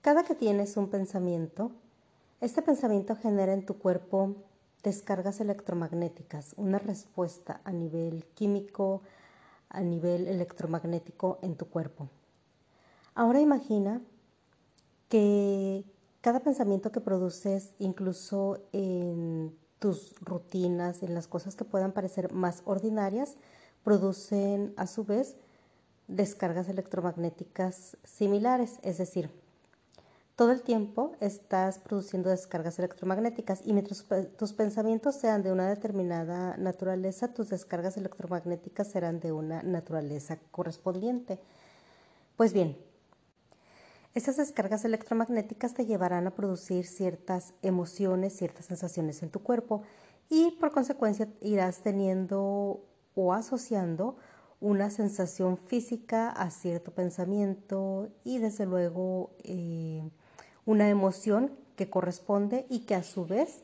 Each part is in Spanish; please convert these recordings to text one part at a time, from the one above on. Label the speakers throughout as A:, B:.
A: Cada que tienes un pensamiento, este pensamiento genera en tu cuerpo descargas electromagnéticas, una respuesta a nivel químico, a nivel electromagnético en tu cuerpo. Ahora imagina que cada pensamiento que produces, incluso en tus rutinas, en las cosas que puedan parecer más ordinarias, producen a su vez descargas electromagnéticas similares, es decir, todo el tiempo estás produciendo descargas electromagnéticas y mientras tus pensamientos sean de una determinada naturaleza, tus descargas electromagnéticas serán de una naturaleza correspondiente. Pues bien, estas descargas electromagnéticas te llevarán a producir ciertas emociones, ciertas sensaciones en tu cuerpo y por consecuencia irás teniendo o asociando una sensación física a cierto pensamiento y desde luego eh, una emoción que corresponde y que a su vez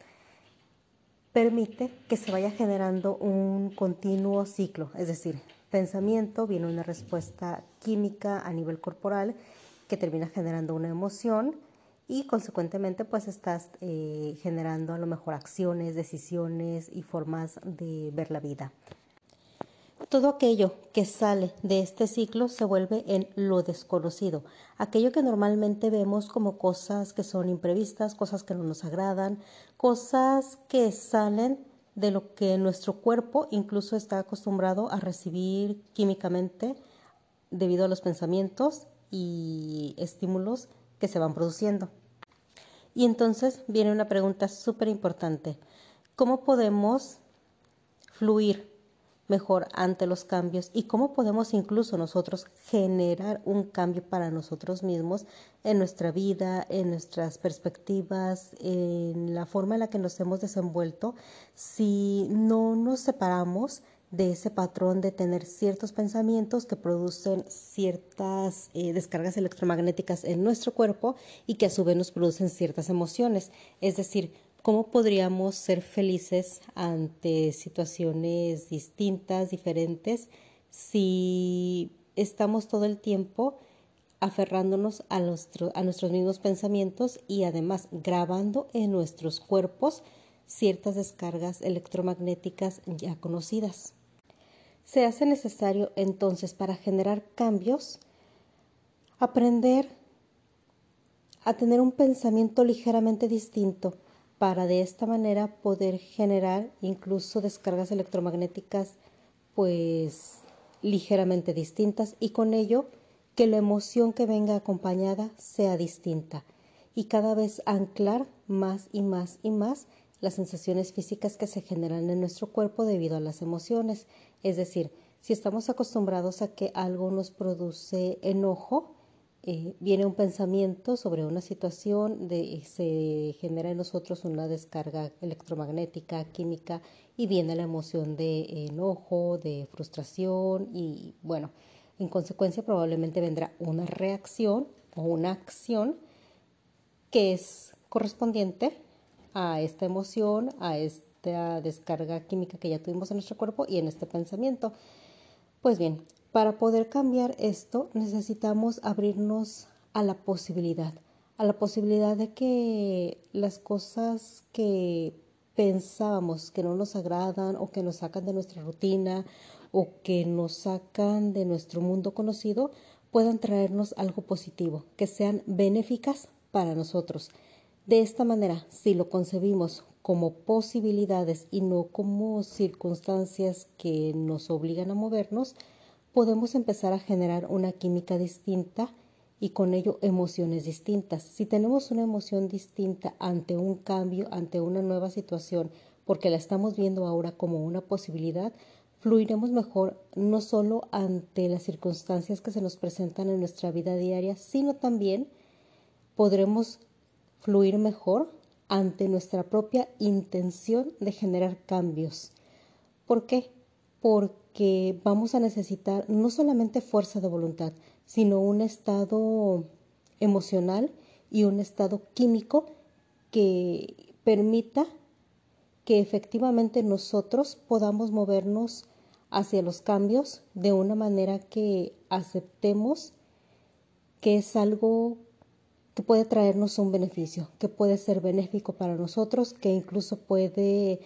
A: permite que se vaya generando un continuo ciclo, es decir, pensamiento, viene una respuesta química a nivel corporal que termina generando una emoción y consecuentemente pues estás eh, generando a lo mejor acciones, decisiones y formas de ver la vida. Todo aquello que sale de este ciclo se vuelve en lo desconocido, aquello que normalmente vemos como cosas que son imprevistas, cosas que no nos agradan, cosas que salen de lo que nuestro cuerpo incluso está acostumbrado a recibir químicamente debido a los pensamientos y estímulos que se van produciendo. Y entonces viene una pregunta súper importante. ¿Cómo podemos fluir mejor ante los cambios y cómo podemos incluso nosotros generar un cambio para nosotros mismos en nuestra vida, en nuestras perspectivas, en la forma en la que nos hemos desenvuelto, si no nos separamos de ese patrón de tener ciertos pensamientos que producen ciertas eh, descargas electromagnéticas en nuestro cuerpo y que a su vez nos producen ciertas emociones. Es decir, ¿Cómo podríamos ser felices ante situaciones distintas, diferentes, si estamos todo el tiempo aferrándonos a, a nuestros mismos pensamientos y además grabando en nuestros cuerpos ciertas descargas electromagnéticas ya conocidas? Se hace necesario entonces para generar cambios aprender a tener un pensamiento ligeramente distinto para de esta manera poder generar incluso descargas electromagnéticas pues ligeramente distintas y con ello que la emoción que venga acompañada sea distinta y cada vez anclar más y más y más las sensaciones físicas que se generan en nuestro cuerpo debido a las emociones. Es decir, si estamos acostumbrados a que algo nos produce enojo, eh, viene un pensamiento sobre una situación, de, se genera en nosotros una descarga electromagnética, química, y viene la emoción de enojo, de frustración, y bueno, en consecuencia probablemente vendrá una reacción o una acción que es correspondiente a esta emoción, a esta descarga química que ya tuvimos en nuestro cuerpo y en este pensamiento. Pues bien, para poder cambiar esto necesitamos abrirnos a la posibilidad, a la posibilidad de que las cosas que pensábamos que no nos agradan o que nos sacan de nuestra rutina o que nos sacan de nuestro mundo conocido puedan traernos algo positivo, que sean benéficas para nosotros. De esta manera, si lo concebimos como posibilidades y no como circunstancias que nos obligan a movernos, podemos empezar a generar una química distinta y con ello emociones distintas. Si tenemos una emoción distinta ante un cambio, ante una nueva situación, porque la estamos viendo ahora como una posibilidad, fluiremos mejor no solo ante las circunstancias que se nos presentan en nuestra vida diaria, sino también podremos fluir mejor ante nuestra propia intención de generar cambios. ¿Por qué? Porque que vamos a necesitar no solamente fuerza de voluntad, sino un estado emocional y un estado químico que permita que efectivamente nosotros podamos movernos hacia los cambios de una manera que aceptemos que es algo que puede traernos un beneficio, que puede ser benéfico para nosotros, que incluso puede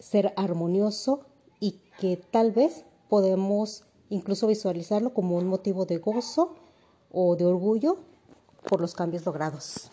A: ser armonioso y que tal vez podemos incluso visualizarlo como un motivo de gozo o de orgullo por los cambios logrados.